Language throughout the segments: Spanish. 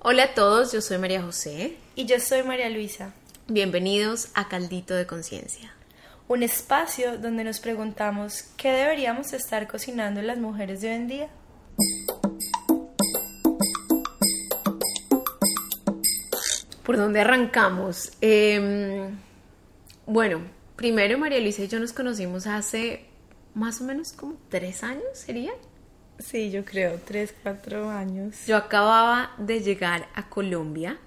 Hola a todos, yo soy María José. Y yo soy María Luisa. Bienvenidos a Caldito de Conciencia. Un espacio donde nos preguntamos qué deberíamos estar cocinando las mujeres de hoy en día. ¿Por dónde arrancamos? Em, bueno, primero María Luisa y yo nos conocimos hace más o menos como tres años, ¿sería? Sí, yo creo, tres, cuatro años. Yo acababa de llegar a Colombia.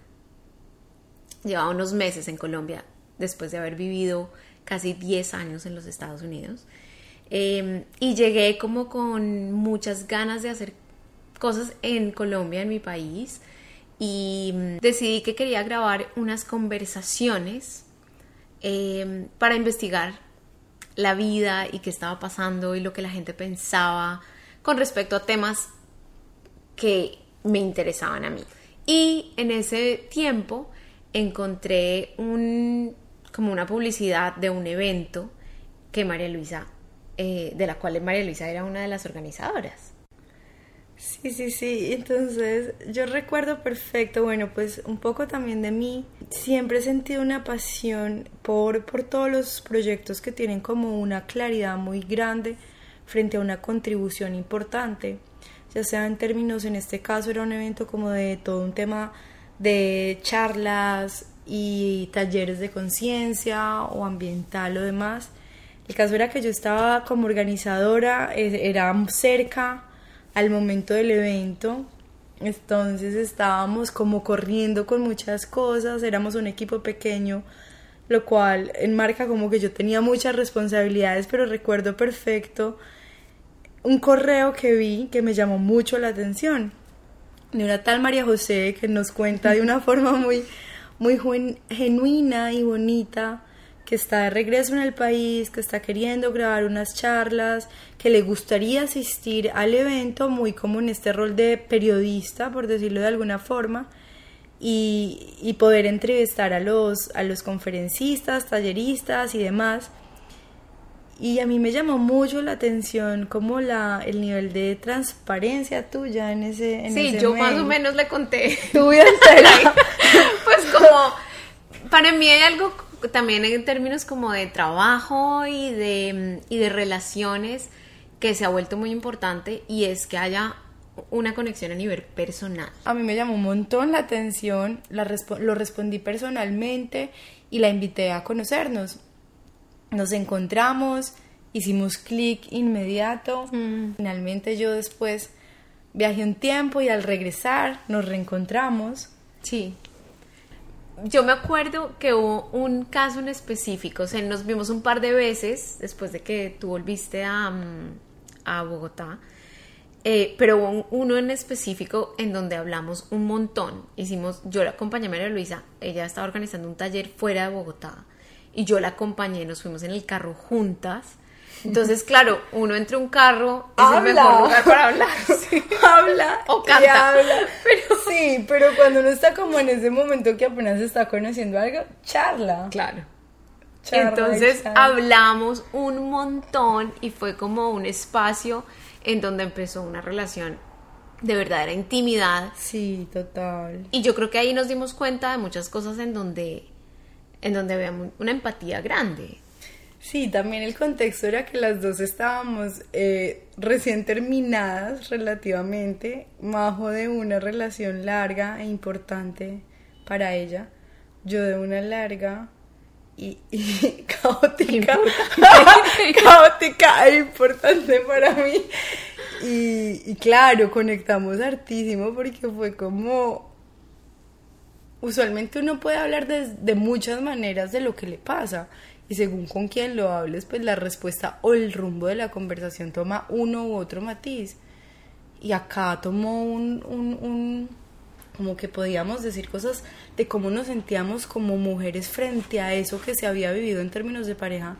Llevaba unos meses en Colombia después de haber vivido casi 10 años en los Estados Unidos. Em, y llegué como con muchas ganas de hacer cosas en Colombia, en mi país. Y mm, decidí que quería grabar unas conversaciones em, para investigar la vida y qué estaba pasando y lo que la gente pensaba con respecto a temas que me interesaban a mí. Y en ese tiempo encontré un, como una publicidad de un evento que María Luisa, eh, de la cual María Luisa era una de las organizadoras. Sí, sí, sí. Entonces yo recuerdo perfecto, bueno, pues un poco también de mí. Siempre he sentido una pasión por, por todos los proyectos que tienen como una claridad muy grande frente a una contribución importante, ya sea en términos, en este caso era un evento como de todo un tema de charlas y talleres de conciencia o ambiental o demás. El caso era que yo estaba como organizadora, eh, era cerca al momento del evento, entonces estábamos como corriendo con muchas cosas, éramos un equipo pequeño, lo cual enmarca como que yo tenía muchas responsabilidades, pero recuerdo perfecto un correo que vi que me llamó mucho la atención de una tal María José que nos cuenta de una forma muy, muy genuina y bonita que está de regreso en el país, que está queriendo grabar unas charlas, que le gustaría asistir al evento, muy como en este rol de periodista, por decirlo de alguna forma, y, poder entrevistar a los, a los conferencistas, talleristas y demás. Y a mí me llamó mucho la atención como la, el nivel de transparencia tuya en ese en Sí, yo más o menos le conté. Tu vida entera. pues como, para mí hay algo también en términos como de trabajo y de, y de relaciones que se ha vuelto muy importante y es que haya una conexión a nivel personal. A mí me llamó un montón la atención, la lo respondí personalmente y la invité a conocernos nos encontramos, hicimos clic inmediato. Mm. Finalmente yo después viajé un tiempo y al regresar nos reencontramos. Sí. Yo me acuerdo que hubo un caso en específico, o sea, nos vimos un par de veces después de que tú volviste a, mm, a Bogotá, eh, pero hubo uno en específico en donde hablamos un montón. Hicimos, yo la acompañé a María Luisa, ella estaba organizando un taller fuera de Bogotá y yo la acompañé, nos fuimos en el carro juntas. Entonces, claro, uno entre un carro es el mejor lugar para hablar. habla o canta. habla. Pero... Sí, pero cuando uno está como en ese momento que apenas está conociendo algo, charla. Claro. Entonces hablamos un montón y fue como un espacio en donde empezó una relación de verdadera intimidad. Sí, total. Y yo creo que ahí nos dimos cuenta de muchas cosas en donde en donde había una empatía grande. Sí, también el contexto era que las dos estábamos eh, recién terminadas relativamente, bajo de una relación larga e importante para ella, yo de una larga y, caótica, caótica e importante para mí. Y, y claro, conectamos hartísimo porque fue como usualmente uno puede hablar de, muchas maneras de lo que le pasa y según con quién lo hables, pues la respuesta o el rumbo de la conversación toma uno u otro matiz. Y acá tomó un, un, un, como que podíamos decir cosas de cómo nos sentíamos como mujeres frente a eso que se había vivido en términos de pareja.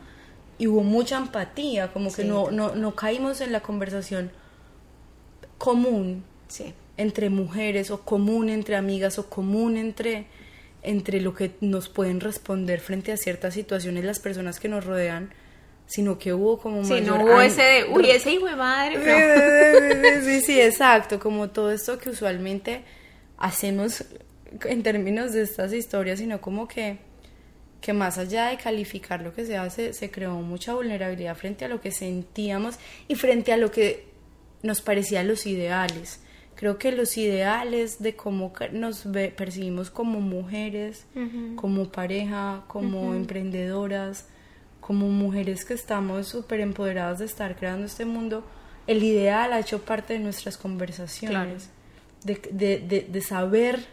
Y hubo mucha empatía, como que no, no, no caímos en la conversación común. Sí entre mujeres o común entre amigas o común entre entre lo que nos pueden responder frente a ciertas situaciones las personas que nos rodean, sino que hubo como sí, no hubo ese de, uy, ese hijo de madre. Sí, sí, sí, exacto, como todo esto que usualmente hacemos en términos de estas historias, sino como que, que más allá de calificar lo que se hace, se creó mucha vulnerabilidad frente a lo que sentíamos y frente a lo que nos parecían los ideales. Creo que los ideales de cómo nos percibimos como mujeres, como pareja, como emprendedoras, como mujeres que estamos súper empoderadas de estar creando este mundo, el ideal ha hecho parte de nuestras conversaciones, de, de, de, saber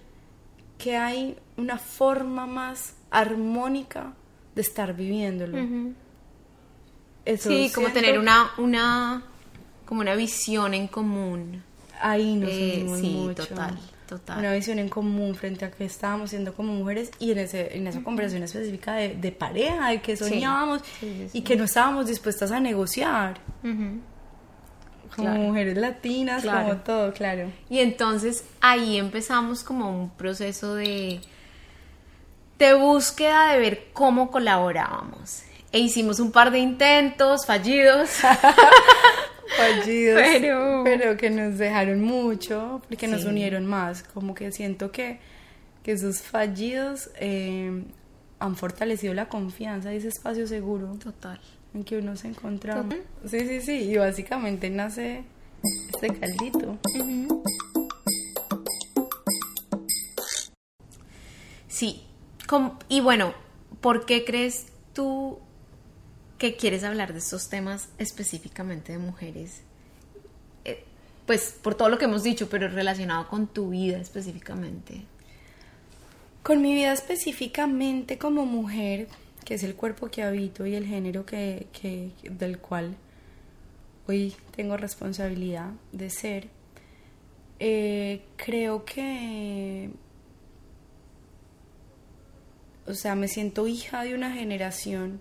que hay una forma más armónica de estar viviéndolo. sí, como tener una, una, como una visión en común. Ahí nos eh, sí, total. Total. Una visión en común frente a que estábamos siendo como mujeres y en, ese, en esa conversación específica de, de, pareja, de que soñábamos y que no estábamos dispuestas a negociar como mujeres latinas, como todo, claro. Y entonces ahí empezamos como un proceso de, de búsqueda de ver cómo colaborábamos. E hicimos un par de intentos fallidos. fallidos, pero... que nos dejaron mucho, porque nos unieron más. Como que siento que, que esos fallidos eh, han fortalecido la confianza y ese espacio seguro. Total en que uno se encontraba. Sí, sí, sí, y básicamente nace este caldito. Sí, y bueno, ¿por qué crees tú que quieres hablar de estos temas específicamente de mujeres? Eh, pues por todo lo que hemos dicho, pero relacionado con tu vida específicamente. Con mi vida específicamente como mujer, que es el cuerpo que habito y el género que, del cual hoy tengo responsabilidad de ser, eh, creo que, o sea, me siento hija de una generación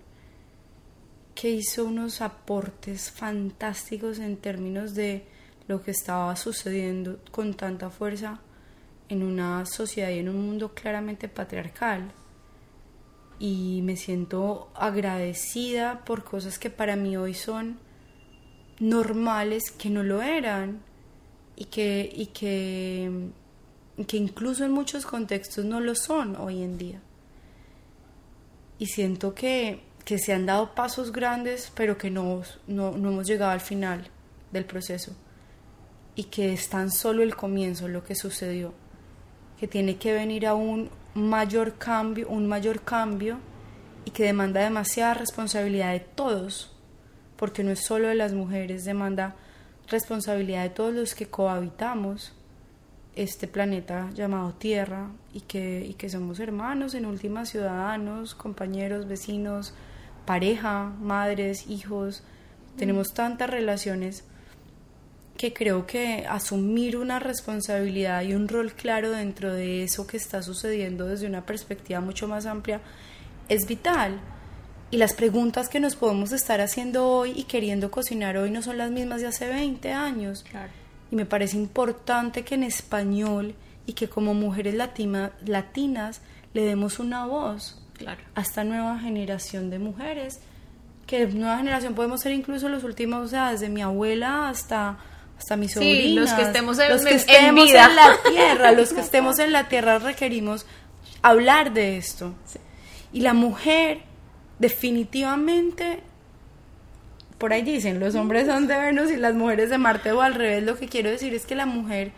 que hizo unos aportes fantásticos en términos de lo que estaba sucediendo con tanta fuerza en una sociedad y en un mundo claramente patriarcal y me siento agradecida por cosas que para mí hoy son normales que no lo eran y que, y que, que incluso en muchos contextos no lo son hoy en día. Y siento que, que se han dado pasos grandes, pero que no, no, no hemos llegado al final del proceso. Y que es tan solo el comienzo lo que sucedió. Que tiene que venir aún mayor cambio, un mayor cambio y que demanda demasiada responsabilidad de todos, porque no es solo de las mujeres, demanda responsabilidad de todos los que cohabitamos este planeta llamado Tierra y que, y que somos hermanos, en última ciudadanos, compañeros, vecinos, pareja, madres, hijos, tenemos tantas relaciones que creo que asumir una responsabilidad y un rol claro dentro de eso que está sucediendo desde una perspectiva mucho más amplia es vital. Y las preguntas que nos podemos estar haciendo hoy y queriendo cocinar hoy no son las mismas de hace 20 años. Y me parece importante que en español y que como mujeres latinas le demos una voz a esta nueva generación de mujeres. Que nueva generación podemos ser incluso los últimos, o sea, desde mi abuela hasta hasta mis sobrinas. los que estemos en, los que estemos en, la tierra, los que estemos en la tierra requerimos hablar de esto. Y la mujer definitivamente por ahí dicen, los hombres son de Venus y las mujeres de Marte o al revés, lo que quiero decir es que la mujer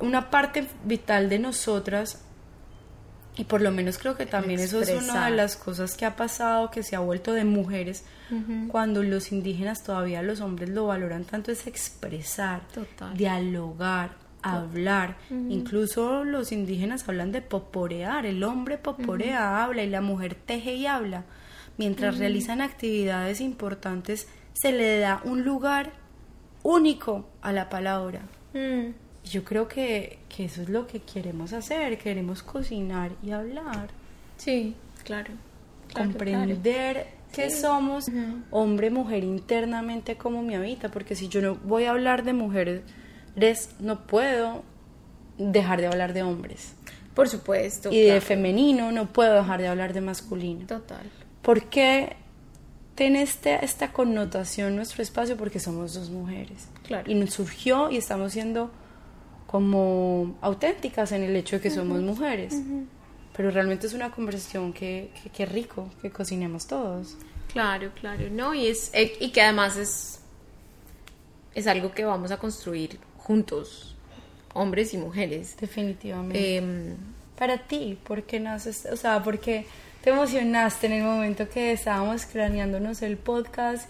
una parte vital de nosotras y por lo menos creo que también eso es una de las cosas que ha pasado, que se ha vuelto de mujeres, cuando los indígenas todavía los hombres lo valoran tanto, es expresar, dialogar, hablar. Incluso los indígenas hablan de poporear, el hombre poporea, habla y la mujer teje y habla. Mientras realizan actividades importantes, se le da un lugar único a la palabra. Yo creo que, eso es lo que queremos hacer, queremos cocinar y hablar. Sí, claro. Comprender que somos hombre, mujer internamente como mi habita, porque si yo no voy a hablar de mujeres, no puedo dejar de hablar de hombres. Por supuesto. Y de femenino no puedo dejar de hablar de masculino. Total. ¿Por qué tiene este, esta connotación nuestro espacio? Porque somos dos mujeres. Claro. Y nos surgió y estamos siendo como auténticas en el hecho de que somos mujeres. Pero realmente es una conversación que, que, rico, que cocinemos todos. Claro, claro, ¿no? Y, es, eh, y que además es, es algo que vamos a construir juntos, hombres y mujeres. Definitivamente. Em, Para ti, ¿por qué naces? O sea, ¿por qué te emocionaste en el momento que estábamos craneándonos el podcast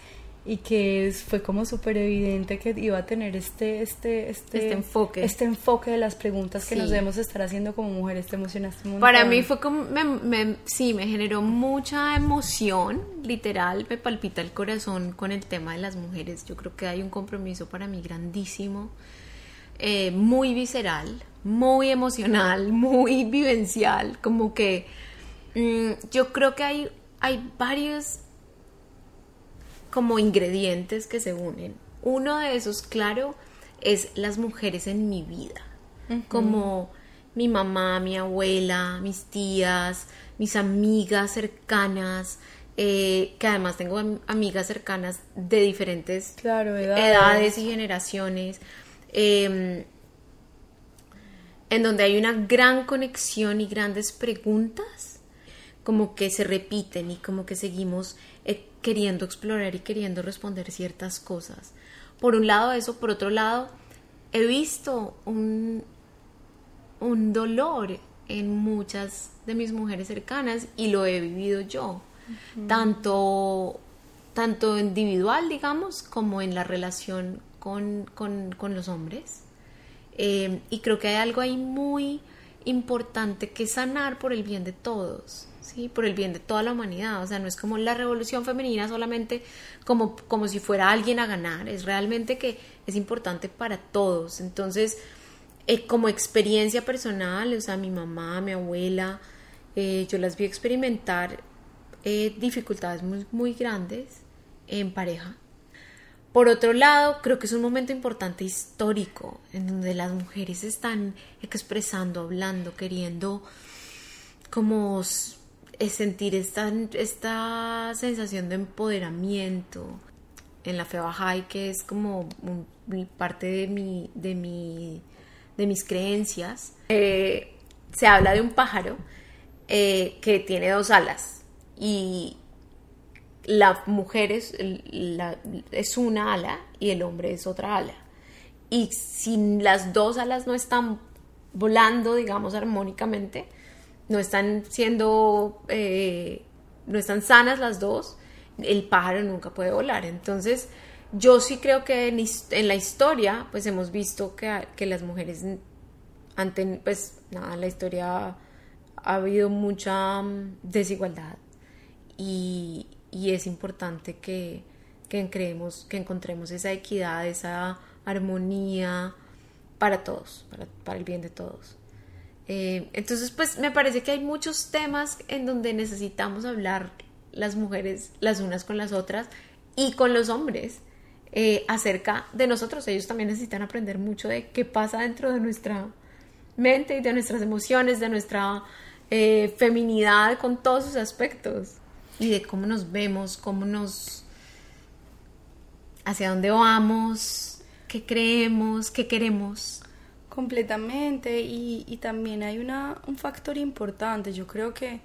y que fue como súper evidente que iba a tener este, este, este, este, enfoque. Este enfoque de las preguntas que nos debemos estar haciendo como mujeres. Te emocionaste mucho. Para mí fue como, me, sí, me generó mucha emoción, literal, me palpita el corazón con el tema de las mujeres. Yo creo que hay un compromiso para mí grandísimo, eh, muy visceral, muy emocional, muy vivencial, como que mm, yo creo que hay, hay varios como ingredientes que se unen. Uno de esos, claro, es las mujeres en mi vida, como mi mamá, mi abuela, mis tías, mis amigas cercanas, eh, que además tengo amigas cercanas de diferentes edades. y generaciones, em, en donde hay una gran conexión y grandes preguntas, como que se repiten y como que seguimos queriendo explorar y queriendo responder ciertas cosas. Por un lado eso, por otro lado, he visto un, un dolor en muchas de mis mujeres cercanas y lo he vivido yo, tanto, tanto individual, digamos, como en la relación con, los hombres. Eh, y creo que hay algo ahí muy importante que sanar por el bien de todos. ¿Sí? por el bien de toda la humanidad. O sea, no es como la revolución femenina solamente como, como si fuera alguien a ganar, es realmente que es importante para todos. Entonces, eh, como experiencia personal, o sea, mi mamá, mi abuela, eh, yo las vi experimentar eh, dificultades muy, muy grandes en pareja. Por otro lado, creo que es un momento importante histórico en donde las mujeres están expresando, hablando, queriendo como es sentir esta, esta sensación de empoderamiento en la fe Bahá'í, que es como parte de, mi, de, mi, de mis creencias. Eh, se habla de un pájaro eh, que tiene dos alas y la mujer es, es una ala y el hombre es otra ala. Y si las dos alas no están volando, digamos, armónicamente, no están siendo, eh, no están sanas las dos, el pájaro nunca puede volar. Entonces, yo sí creo que en, la historia, pues hemos visto que, las mujeres, ante, pues nada, en la historia ha habido mucha mm, desigualdad y, es importante que, que, creemos, que encontremos esa equidad, esa armonía para todos, para el bien de todos. Eh, entonces, pues me parece que hay muchos temas en donde necesitamos hablar las mujeres las unas con las otras y con los hombres eh, acerca de nosotros. Ellos también necesitan aprender mucho de qué pasa dentro de nuestra mente y de nuestras emociones, de nuestra eh, feminidad con todos sus aspectos y de cómo nos vemos, cómo nos... hacia dónde vamos, qué creemos, qué queremos. Completamente, y, también hay una, un factor importante, yo creo que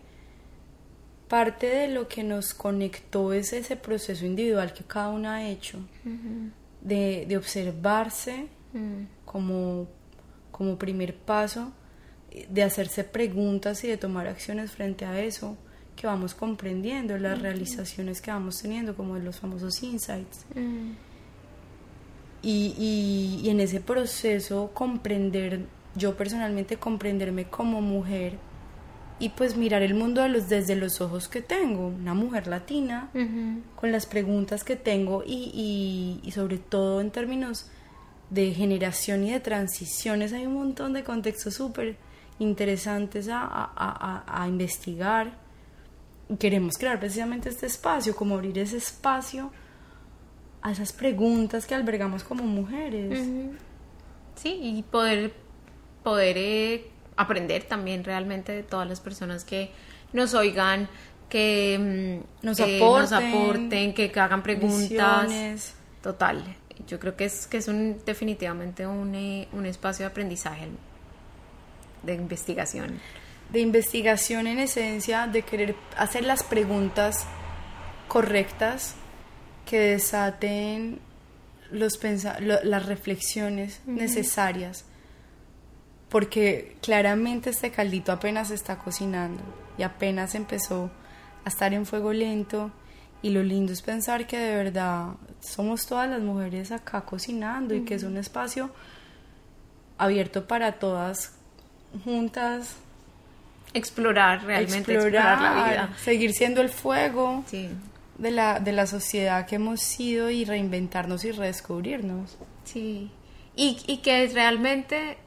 parte de lo que nos conectó es ese proceso individual que cada una ha hecho, de, observarse mm. como, como primer paso, de hacerse preguntas y de tomar acciones frente a eso que vamos comprendiendo, las realizaciones que vamos teniendo, como los famosos insights. Mm. Y, y, en ese proceso comprender, yo personalmente comprenderme como mujer y pues mirar el mundo de los, desde los ojos que tengo, una mujer latina, con las preguntas que tengo y, y, sobre todo en términos de generación y de transiciones, hay un montón de contextos súper interesantes a, a, a, a, investigar. Y queremos crear precisamente este espacio, como abrir ese espacio a esas preguntas que albergamos como mujeres. Sí, y poder, poder eh, aprender también realmente de todas las personas que nos oigan, que, mm, nos, aporten, que hagan preguntas. Total. yo creo que es, que es un, definitivamente un, eh, un espacio de aprendizaje, de investigación. De investigación en esencia, de querer hacer las preguntas correctas que desaten los las reflexiones necesarias porque claramente este caldito apenas está cocinando y apenas empezó a estar en fuego lento y lo lindo es pensar que de verdad somos todas las mujeres acá cocinando y que es un espacio abierto para todas juntas explorar realmente explorar, la vida. seguir siendo el fuego de la de la sociedad que hemos sido y reinventarnos y redescubrirnos. Sí. Y, y que realmente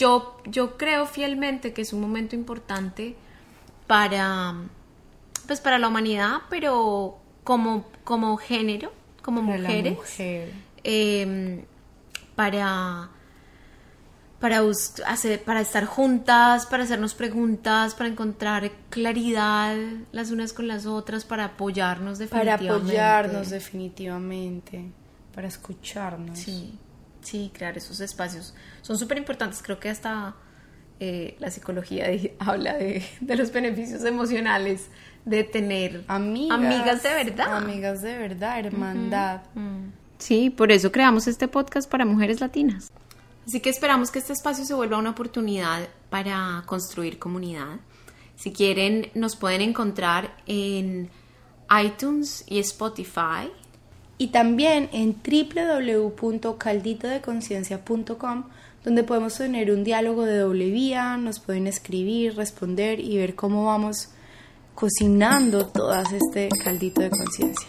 yo, yo creo fielmente que es un momento importante para, pues para la humanidad, pero como, como género, como mujeres, em, para, para, hacer, para estar juntas, para hacernos preguntas, para encontrar claridad las unas con las otras, para apoyarnos definitivamente. Para apoyarnos definitivamente, para escucharnos. Sí. Sí, crear esos espacios son súper importantes. Creo que hasta eh, la psicología habla de, los beneficios emocionales de tener amigas, de verdad. Amigas de verdad, hermandad. Sí, por eso creamos este podcast para mujeres latinas. Así que esperamos que este espacio se vuelva una oportunidad para construir comunidad. Si quieren, nos pueden encontrar en iTunes y Spotify y también en www.calditodeconciencia.com donde podemos tener un diálogo de doble vía, nos pueden escribir, responder y ver cómo vamos cocinando todo este caldito de conciencia.